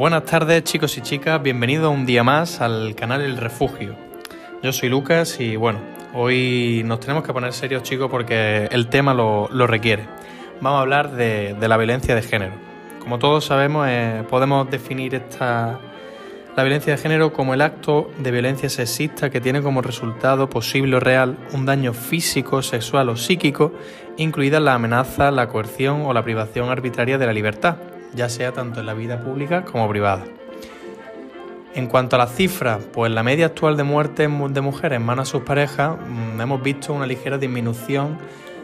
Buenas tardes chicos y chicas, bienvenidos un día más al canal El Refugio. Yo soy Lucas y bueno, hoy nos tenemos que poner serios chicos porque el tema lo, requiere. Vamos a hablar de, la violencia de género. Como todos sabemos, eh, podemos definir esta, la violencia de género como el acto de violencia sexista que tiene como resultado posible o real un daño físico, sexual o psíquico, incluida la amenaza, la coerción o la privación arbitraria de la libertad ya sea tanto en la vida pública como privada. En cuanto a las cifras, pues la media actual de muertes de mujeres en manos de sus parejas mm, hemos visto una ligera disminución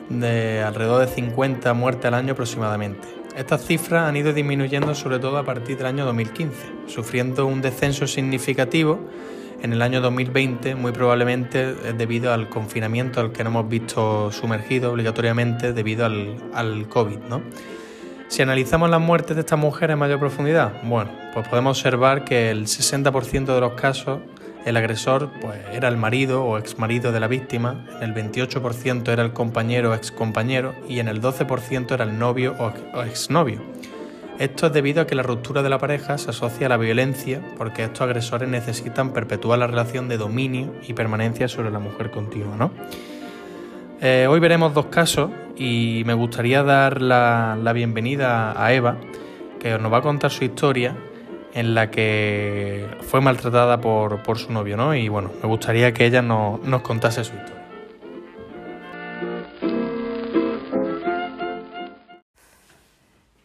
de alrededor de 50 muertes al año aproximadamente. Estas cifras han ido disminuyendo sobre todo a partir del año 2015, sufriendo un descenso significativo en el año 2020, muy probablemente debido al confinamiento al que nos hemos visto sumergidos obligatoriamente debido al, al COVID. ¿no? Si analizamos las muertes de estas mujeres en mayor profundidad, bueno, pues podemos observar que el 60% de los casos el agresor pues, era el marido o exmarido de la víctima, en el 28% era el compañero o excompañero y en el 12% era el novio o exnovio. Esto es debido a que la ruptura de la pareja se asocia a la violencia porque estos agresores necesitan perpetuar la relación de dominio y permanencia sobre la mujer continua. ¿no? Eh, hoy veremos dos casos y me gustaría dar la, bienvenida a Eva, que nos va a contar su historia en la que fue maltratada por, su novio, ¿no? Y bueno, me gustaría que ella nos contase su historia.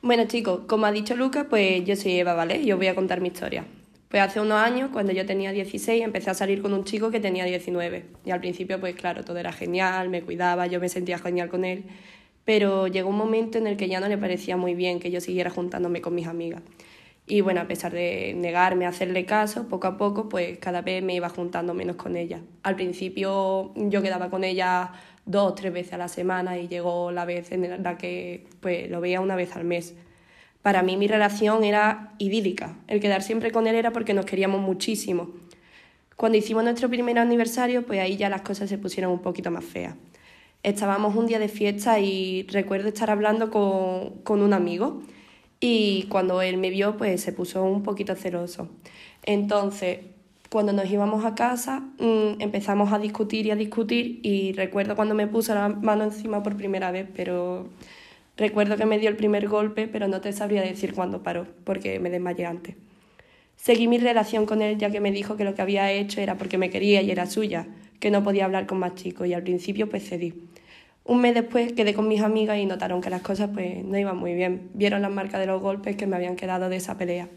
Bueno chicos, como ha dicho Lucas, pues yo soy Eva, ¿vale? Y os voy a contar mi historia. Pues hace unos años, cuando yo tenía 16, empecé a salir con un chico que tenía 19. Y al principio, pues claro, todo era genial, me cuidaba, yo me sentía genial con él. Pero llegó un momento en el que ya no le parecía muy bien que yo siguiera juntándome con mis amigas. Y bueno, a pesar de negarme a hacerle caso, poco a poco, pues cada vez me iba juntando menos con ella. Al principio yo quedaba con ella dos tres veces a la semana y llegó la vez en la que pues lo veía una vez al mes. Para mí mi relación era idílica. El quedar siempre con él era porque nos queríamos muchísimo. Cuando hicimos nuestro primer aniversario, pues ahí ya las cosas se pusieron un poquito más feas. Estábamos un día de fiesta y recuerdo estar hablando con, un amigo y cuando él me vio, pues se puso un poquito celoso. Entonces, cuando nos íbamos a casa, mm, empezamos a discutir y a discutir y recuerdo cuando me puse la mano encima por primera vez, pero Recuerdo que me dio el primer golpe, pero no te sabría decir cuándo paró, porque me desmayé antes. Seguí mi relación con él ya que me dijo que lo que había hecho era porque me quería y era suya, que no podía hablar con más chicos y al principio pues cedí. Un mes después quedé con mis amigas y notaron que las cosas pues no iban muy bien. Vieron las marcas de los golpes que me habían quedado de esa pelea.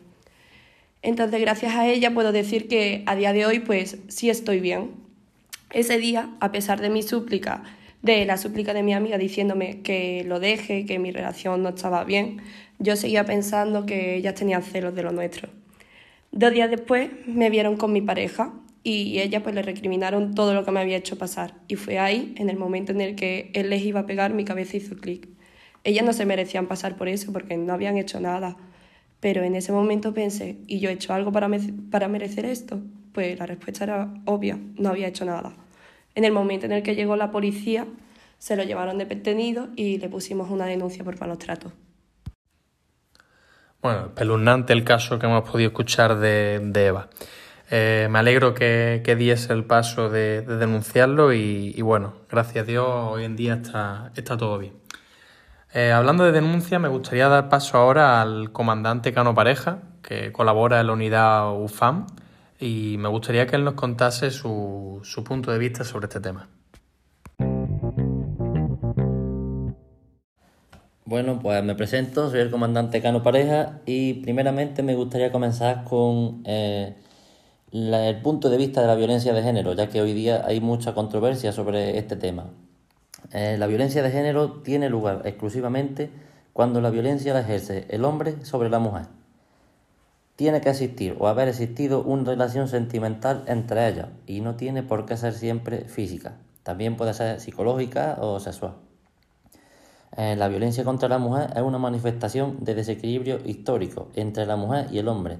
Entonces gracias a ella puedo decir que a día de hoy pues sí estoy bien. Ese día, a pesar de mi súplica de la súplica de mi amiga diciéndome que lo deje, que mi relación no estaba bien, yo seguía pensando que ellas tenían celos de lo nuestro. Dos días después me vieron con mi pareja y ellas pues le recriminaron todo lo que me había hecho pasar. Y fue ahí, en el momento en el que él les iba a pegar, mi cabeza hizo clic. Ellas no se merecían pasar por eso porque no habían hecho nada. Pero en ese momento pensé, ¿y yo he hecho algo para, para merecer esto? Pues la respuesta era obvia, no había hecho nada. En el momento en el que llegó la policía, se lo llevaron de detenido y le pusimos una denuncia por malos tratos. Bueno, espeluznante el caso que hemos podido escuchar de, Eva. Eh, me alegro que, que diese el paso de, denunciarlo y, bueno, gracias a Dios hoy en día está, está todo bien. Eh, hablando de denuncia, me gustaría dar paso ahora al comandante Cano Pareja, que colabora en la unidad UFAM, y me gustaría que él nos contase su, punto de vista sobre este tema. Bueno, pues me presento, soy el comandante Cano Pareja y primeramente me gustaría comenzar con eh, el punto de vista de la violencia de género, ya que hoy día hay mucha controversia sobre este tema. Eh, la violencia de género tiene lugar exclusivamente cuando la violencia la ejerce el hombre sobre la mujer tiene que existir o haber existido una relación sentimental entre ellas y no tiene por qué ser siempre física. También puede ser psicológica o sexual. Eh, la violencia contra la mujer es una manifestación de desequilibrio histórico entre la mujer y el hombre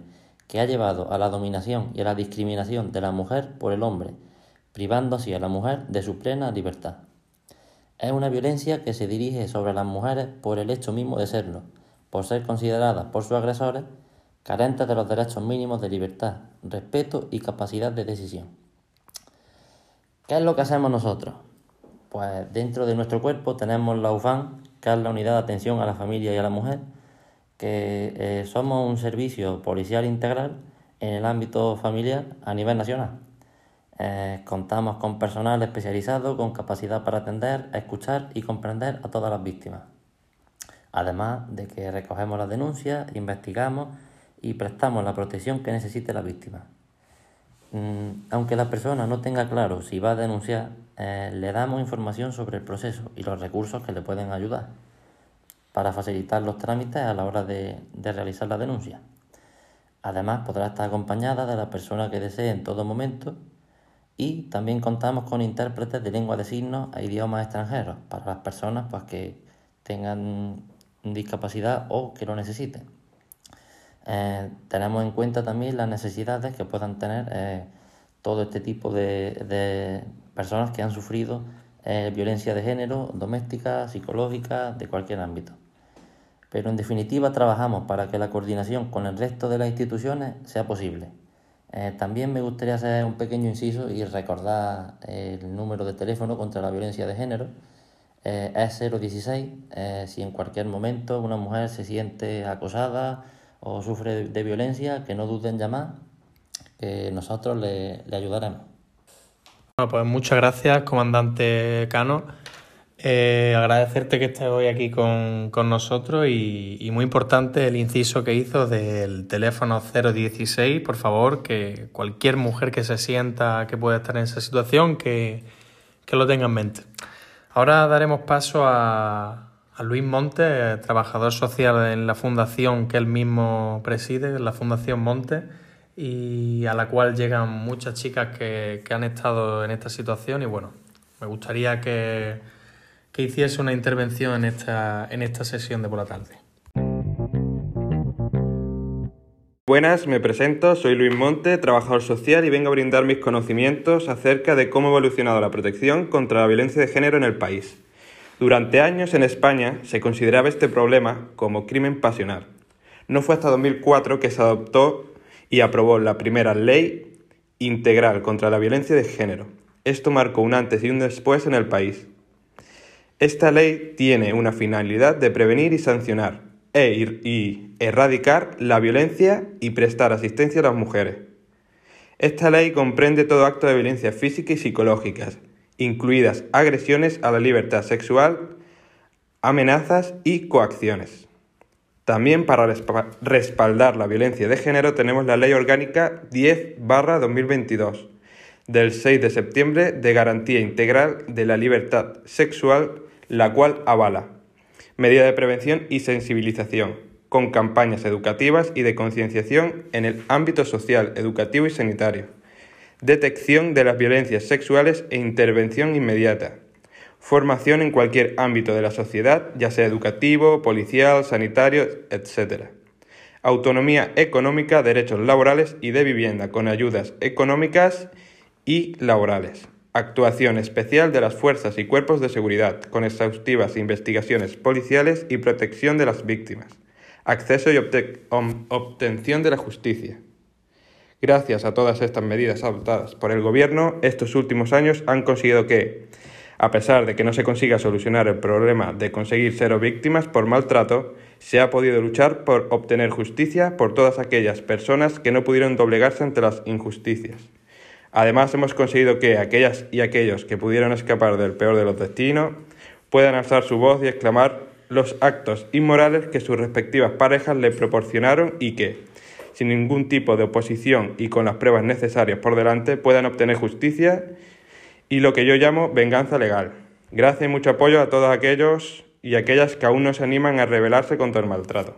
que ha llevado a la dominación y a la discriminación de la mujer por el hombre, privando así a la mujer de su plena libertad. Es una violencia que se dirige sobre las mujeres por el hecho mismo de serlo, por ser consideradas por sus agresores carentes de los derechos mínimos de libertad, respeto y capacidad de decisión. ¿Qué es lo que hacemos nosotros? Pues dentro de nuestro cuerpo tenemos la UFAN, que es la Unidad de Atención a la Familia y a la Mujer, que eh, somos un servicio policial integral en el ámbito familiar a nivel nacional. Eh, contamos con personal especializado con capacidad para atender, escuchar y comprender a todas las víctimas. Además de que recogemos las denuncias, investigamos y prestamos la protección que necesite la víctima. Mm, aunque la persona no tenga claro si va a denunciar, eh, le damos información sobre el proceso y los recursos que le pueden ayudar para facilitar los trámites a la hora de realizar la denuncia. Además, podrá estar acompañada de la persona que desee en todo momento y también contamos con intérpretes de lengua de signos e idiomas extranjeros para las personas pues, que tengan discapacidad o que lo necesiten. Eh, tenemos en cuenta también las necesidades que puedan tener eh, todo este tipo de, personas que han sufrido eh, violencia de género, doméstica, psicológica, de cualquier ámbito. Pero en definitiva trabajamos para que la coordinación con el resto de las instituciones sea posible también me gustaría hacer un pequeño inciso y recordar el número de teléfono contra la violencia de género. Es 016 eh, si en cualquier momento una mujer se siente acosada o sufre de, violencia, que no duden en llamar, que nosotros le, ayudaremos. Pues muchas gracias, comandante Cano. Eh, agradecerte que estés hoy aquí con, nosotros y, muy importante el inciso que hizo del teléfono 016, por favor, que cualquier mujer que se sienta que pueda estar en esa situación, que, lo tenga en mente. Ahora daremos paso a, a Luis Monte, trabajador social en la fundación que él mismo preside, la Fundación Monte, y a la cual llegan muchas chicas que, que han estado en esta situación y bueno, me gustaría que que hiciese una intervención en esta, en esta sesión de por la tarde. Buenas, me presento, soy Luis Monte, trabajador social y vengo a brindar mis conocimientos acerca de cómo ha evolucionado la protección contra la violencia de género en el país. Durante años en España se consideraba este problema como crimen pasional. No fue hasta 2004 que se adoptó y aprobó la primera ley integral contra la violencia de género. Esto marcó un antes y un después en el país. Esta ley tiene una finalidad de prevenir y sancionar e y erradicar la violencia y prestar asistencia a las mujeres. Esta ley comprende todo acto de violencia física y psicológica, incluidas agresiones a la libertad sexual, amenazas y coacciones. También para respaldar la violencia de género tenemos la Ley Orgánica 10-2022 del 6 de septiembre de Garantía Integral de la Libertad Sexual la cual avala medida de prevención y sensibilización, con campañas educativas y de concienciación en el ámbito social, educativo y sanitario, detección de las violencias sexuales e intervención inmediata, formación en cualquier ámbito de la sociedad, ya sea educativo, policial, sanitario, etc. Autonomía económica, derechos laborales y de vivienda, con ayudas económicas y laborales Actuación especial de las fuerzas y cuerpos de seguridad, con exhaustivas investigaciones policiales y protección de las víctimas. Acceso y obtención de la justicia. Gracias a todas estas medidas adoptadas por el Gobierno, estos últimos años han conseguido que, a pesar de que no se consiga solucionar el problema de conseguir cero víctimas por maltrato, se ha podido luchar por obtener justicia por todas aquellas personas que no pudieron doblegarse ante las injusticias. Además, hemos conseguido que aquellas y aquellos que pudieron escapar del peor de los destinos puedan alzar su voz y exclamar los actos inmorales que sus respectivas parejas le proporcionaron y que, sin ningún tipo de oposición y con las pruebas necesarias por delante, puedan obtener justicia y lo que yo llamo venganza legal. Gracias y mucho apoyo a todos aquellos y aquellas que aún no se animan a rebelarse contra el maltrato.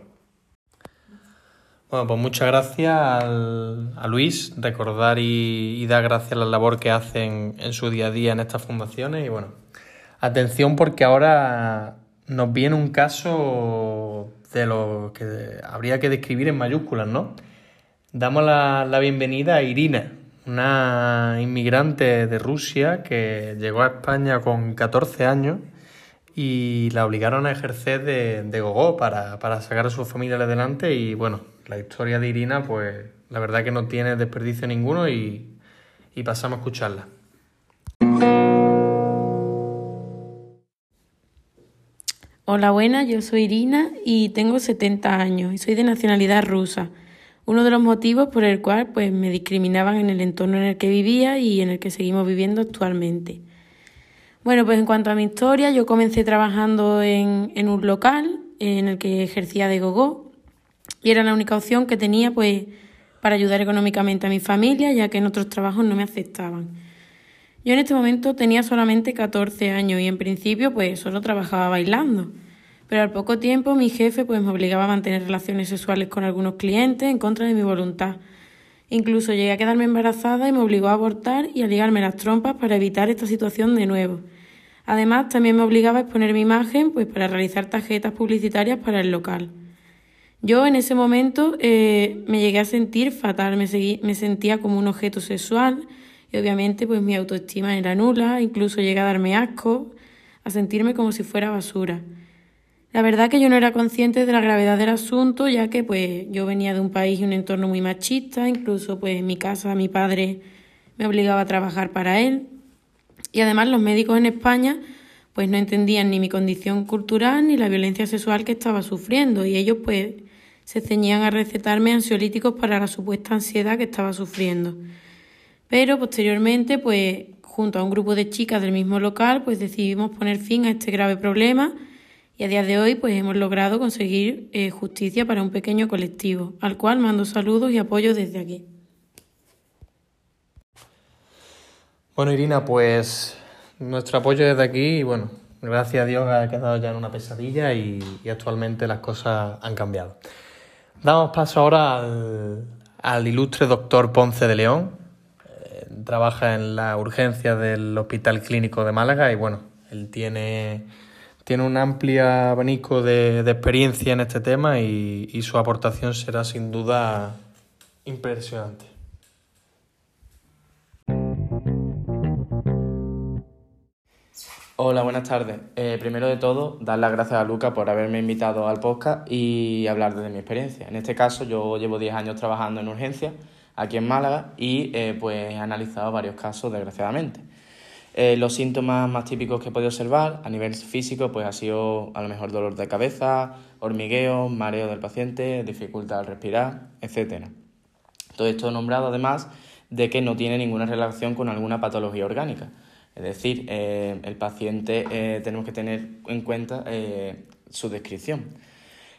Bueno, pues muchas gracias a Luis, recordar y, dar gracias a la labor que hacen en su día a día en estas fundaciones y bueno, atención porque ahora nos viene un caso de lo que habría que describir en mayúsculas, ¿no? Damos la, la bienvenida a Irina, una inmigrante de Rusia que llegó a España con 14 años y la obligaron a ejercer de, de gogo para, para sacar a su familia adelante y bueno, la historia de Irina, pues la verdad que no tiene desperdicio ninguno y, y pasamos a escucharla. Hola, buenas, yo soy Irina y tengo 70 años y soy de nacionalidad rusa. Uno de los motivos por el cual pues, me discriminaban en el entorno en el que vivía y en el que seguimos viviendo actualmente. Bueno, pues en cuanto a mi historia, yo comencé trabajando en, un local en el que ejercía de gogo y era la única opción que tenía pues para ayudar económicamente a mi familia, ya que en otros trabajos no me aceptaban. Yo en este momento tenía solamente 14 años y en principio pues solo trabajaba bailando. Pero al poco tiempo mi jefe pues me obligaba a mantener relaciones sexuales con algunos clientes en contra de mi voluntad. Incluso llegué a quedarme embarazada y me obligó a abortar y a ligarme las trompas para evitar esta situación de nuevo. Además, también me obligaba a exponer mi imagen pues, para realizar tarjetas publicitarias para el local. Yo en ese momento eh, me llegué a sentir fatal, me, me sentía como un objeto sexual y obviamente pues mi autoestima era nula, incluso llegué a darme asco, a sentirme como si fuera basura. La verdad que yo no era consciente de la gravedad del asunto, ya que pues yo venía de un país y un entorno muy machista, incluso pues en mi casa mi padre me obligaba a trabajar para él. Y además los médicos en España pues no entendían ni mi condición cultural ni la violencia sexual que estaba sufriendo y ellos pues se ceñían a recetarme ansiolíticos para la supuesta ansiedad que estaba sufriendo. Pero posteriormente, pues junto a un grupo de chicas del mismo local, pues decidimos poner fin a este grave problema y a día de hoy pues hemos logrado conseguir eh, justicia para un pequeño colectivo, al cual mando saludos y apoyo desde aquí. Bueno, Irina, pues nuestro apoyo desde aquí y bueno, gracias a Dios ha quedado ya en una pesadilla y, actualmente las cosas han cambiado. Damos paso ahora al, ilustre doctor Ponce de León, trabaja en la urgencia del Hospital Clínico de Málaga y bueno, él tiene, tiene un amplio abanico de, experiencia en este tema y, y su aportación será sin duda impresionante. Hola, buenas tardes. Eh, primero de todo, dar las gracias a Luca por haberme invitado al podcast y hablar de mi experiencia. En este caso, yo llevo 10 años trabajando en urgencia aquí en Málaga y eh, pues he analizado varios casos desgraciadamente. Eh, los síntomas más típicos que he podido observar a nivel físico pues ha sido a lo mejor dolor de cabeza, hormigueo, mareo del paciente, dificultad al respirar, etc. Todo esto nombrado además de que no tiene ninguna relación con alguna patología orgánica. Es decir, eh, el paciente tenemos que tener en cuenta su descripción.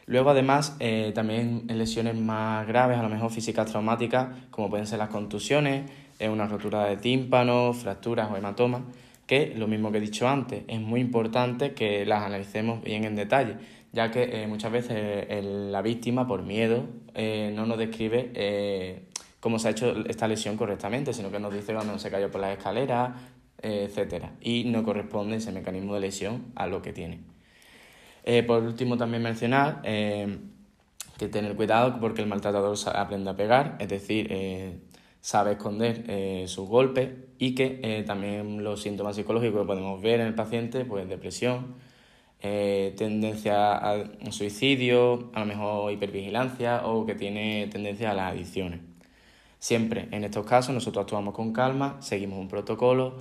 Luego, además, eh, también lesiones más graves, a lo mejor físicas traumáticas, como pueden ser las contusiones, una rotura de tímpano, fracturas o hematomas, que lo mismo que he dicho antes, es muy importante que las analicemos bien en detalle, ya que eh, muchas veces la víctima, por miedo, eh, no nos describe cómo se ha hecho esta lesión correctamente, sino que nos dice cuando se cayó por las escaleras, etc. Y no corresponde ese mecanismo de lesión a lo que tiene. Eh, por último, también mencionar eh, que tener cuidado porque el maltratador aprende a pegar, es decir, eh, sabe esconder sus golpes y que también los síntomas psicológicos que podemos ver en el paciente, pues depresión, tendencia al suicidio, a lo mejor hipervigilancia o que tiene tendencia a las adicciones. Siempre en estos casos nosotros actuamos con calma, seguimos un protocolo,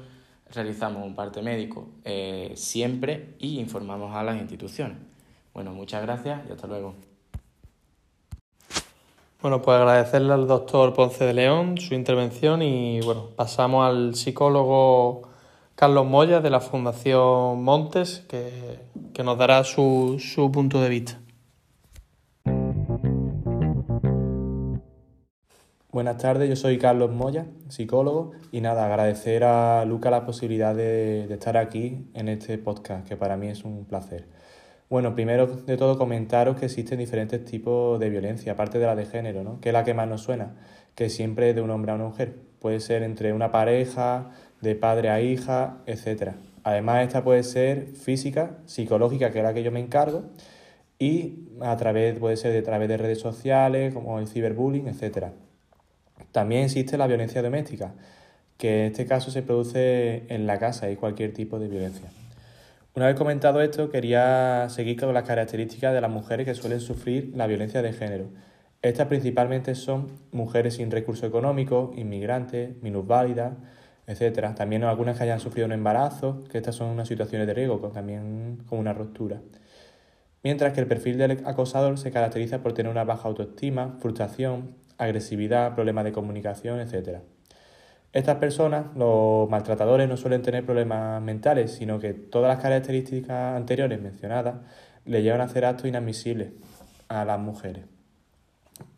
realizamos un parte médico eh, siempre y informamos a las instituciones. Bueno, muchas gracias y hasta luego. Bueno, pues agradecerle al doctor Ponce de León su intervención y bueno, pasamos al psicólogo Carlos Moya de la Fundación Montes que, que nos dará su, su punto de vista. Buenas tardes, yo soy Carlos Moya, psicólogo, y nada, agradecer a Luca la posibilidad de, estar aquí en este podcast, que para mí es un placer. Bueno, primero de todo comentaros que existen diferentes tipos de violencia, aparte de la de género, ¿no? que es la que más nos suena, que siempre es de un hombre a una mujer. Puede ser entre una pareja, de padre a hija, etc. Además, esta puede ser física, psicológica, que es la que yo me encargo, y a través, puede ser de, través de redes sociales, como el ciberbullying, etcétera. También existe la violencia doméstica, que en este caso se produce en la casa y cualquier tipo de violencia. Una vez comentado esto, quería seguir con las características de las mujeres que suelen sufrir la violencia de género. Estas principalmente son mujeres sin recursos económicos, inmigrantes, minusválidas, etc. También algunas que hayan sufrido un embarazo, que estas son unas situaciones de riesgo, también con una ruptura. Mientras que el perfil del acosador se caracteriza por tener una baja autoestima, frustración, agresividad, problemas de comunicación, etc. Estas personas, los maltratadores, no suelen tener problemas mentales, sino que todas las características anteriores mencionadas le llevan a hacer actos inadmisibles a las mujeres.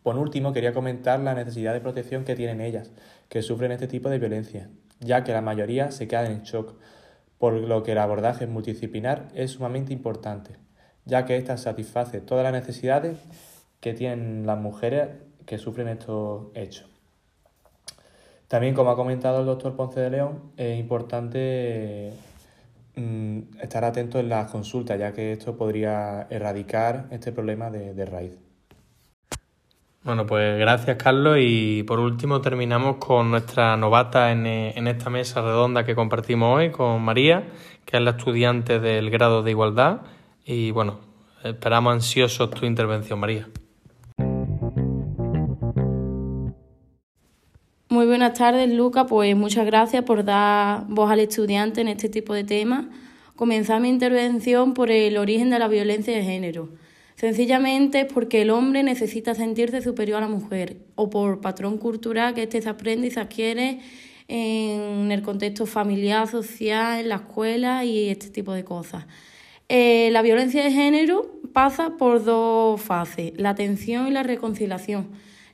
Por último, quería comentar la necesidad de protección que tienen ellas, que sufren este tipo de violencia, ya que la mayoría se quedan en shock, por lo que el abordaje multidisciplinar es sumamente importante, ya que ésta satisface todas las necesidades que tienen las mujeres que sufren estos hechos. También, como ha comentado el doctor Ponce de León, es importante mm, estar atento en las consultas, ya que esto podría erradicar este problema de, raíz. Bueno, pues gracias Carlos y por último terminamos con nuestra novata en, en, esta mesa redonda que compartimos hoy con María, que es la estudiante del grado de igualdad y bueno, esperamos ansiosos tu intervención María. Muy buenas tardes, Luca. Pues muchas gracias por dar voz al estudiante en este tipo de temas. Comenzar mi intervención por el origen de la violencia de género. Sencillamente es porque el hombre necesita sentirse superior a la mujer o por patrón cultural que éste se aprende y se adquiere en el contexto familiar, social, en la escuela y este tipo de cosas. Eh, la violencia de género pasa por dos fases, la atención y la reconciliación.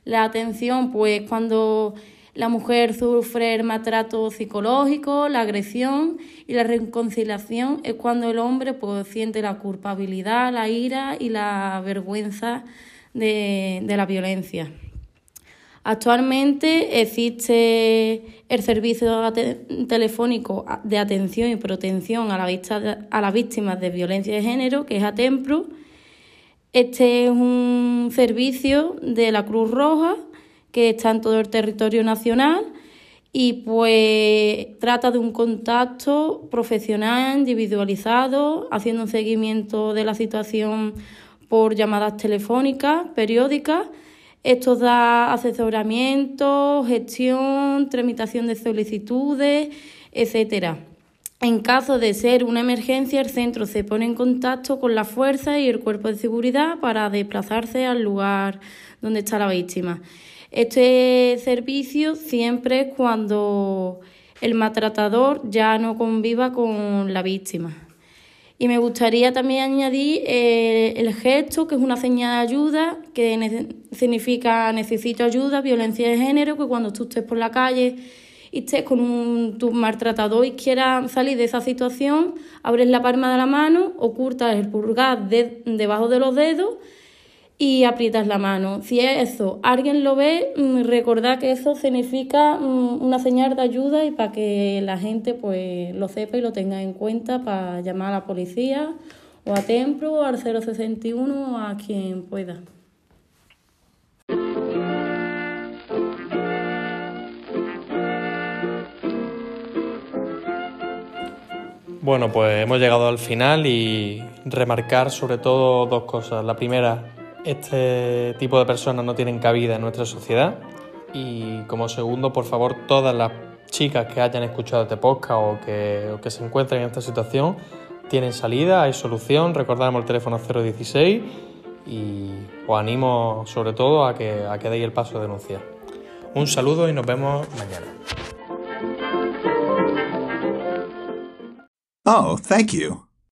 La atención, pues cuando la mujer sufre el maltrato psicológico, la agresión y la reconciliación es cuando el hombre pues, siente la culpabilidad, la ira y la vergüenza de, la violencia. Actualmente existe el servicio telefónico de atención y protección a, a las víctimas de violencia de género, que es ATEMPRO. Este es un servicio de la Cruz Roja que está en todo el territorio nacional y pues trata de un contacto profesional, individualizado, haciendo un seguimiento de la situación por llamadas telefónicas, periódicas. Esto da asesoramiento, gestión, tramitación de solicitudes, etcétera. En caso de ser una emergencia, el centro se pone en contacto con la fuerza y el cuerpo de seguridad para desplazarse al lugar donde está la víctima. Este servicio siempre es cuando el maltratador ya no conviva con la víctima. Y me gustaría también añadir eh, el gesto, que es una señal de ayuda, que significa necesito ayuda, violencia de género, que cuando tú estés por la calle y estés con un, tu maltratador y quieras salir de esa situación, abres la palma de la mano, ocultas el pulgar debajo de los dedos y aprietas la mano. Si es eso, alguien lo ve, mm, recordad que eso significa mm, una señal de ayuda y para que la gente pues lo sepa y lo tenga en cuenta para llamar a la policía o a Templo o al 061 o a quien pueda. Bueno, pues hemos llegado al final y remarcar sobre todo dos cosas. La primera, este tipo de personas no tienen cabida en nuestra sociedad. Y como segundo, por favor, todas las chicas que hayan escuchado este podcast o que, que se encuentren en esta situación tienen salida, hay solución. Recordamos el teléfono 016 y os animo sobre todo a que, a que deis el paso de denunciar. Un saludo y nos vemos mañana. Oh, thank you.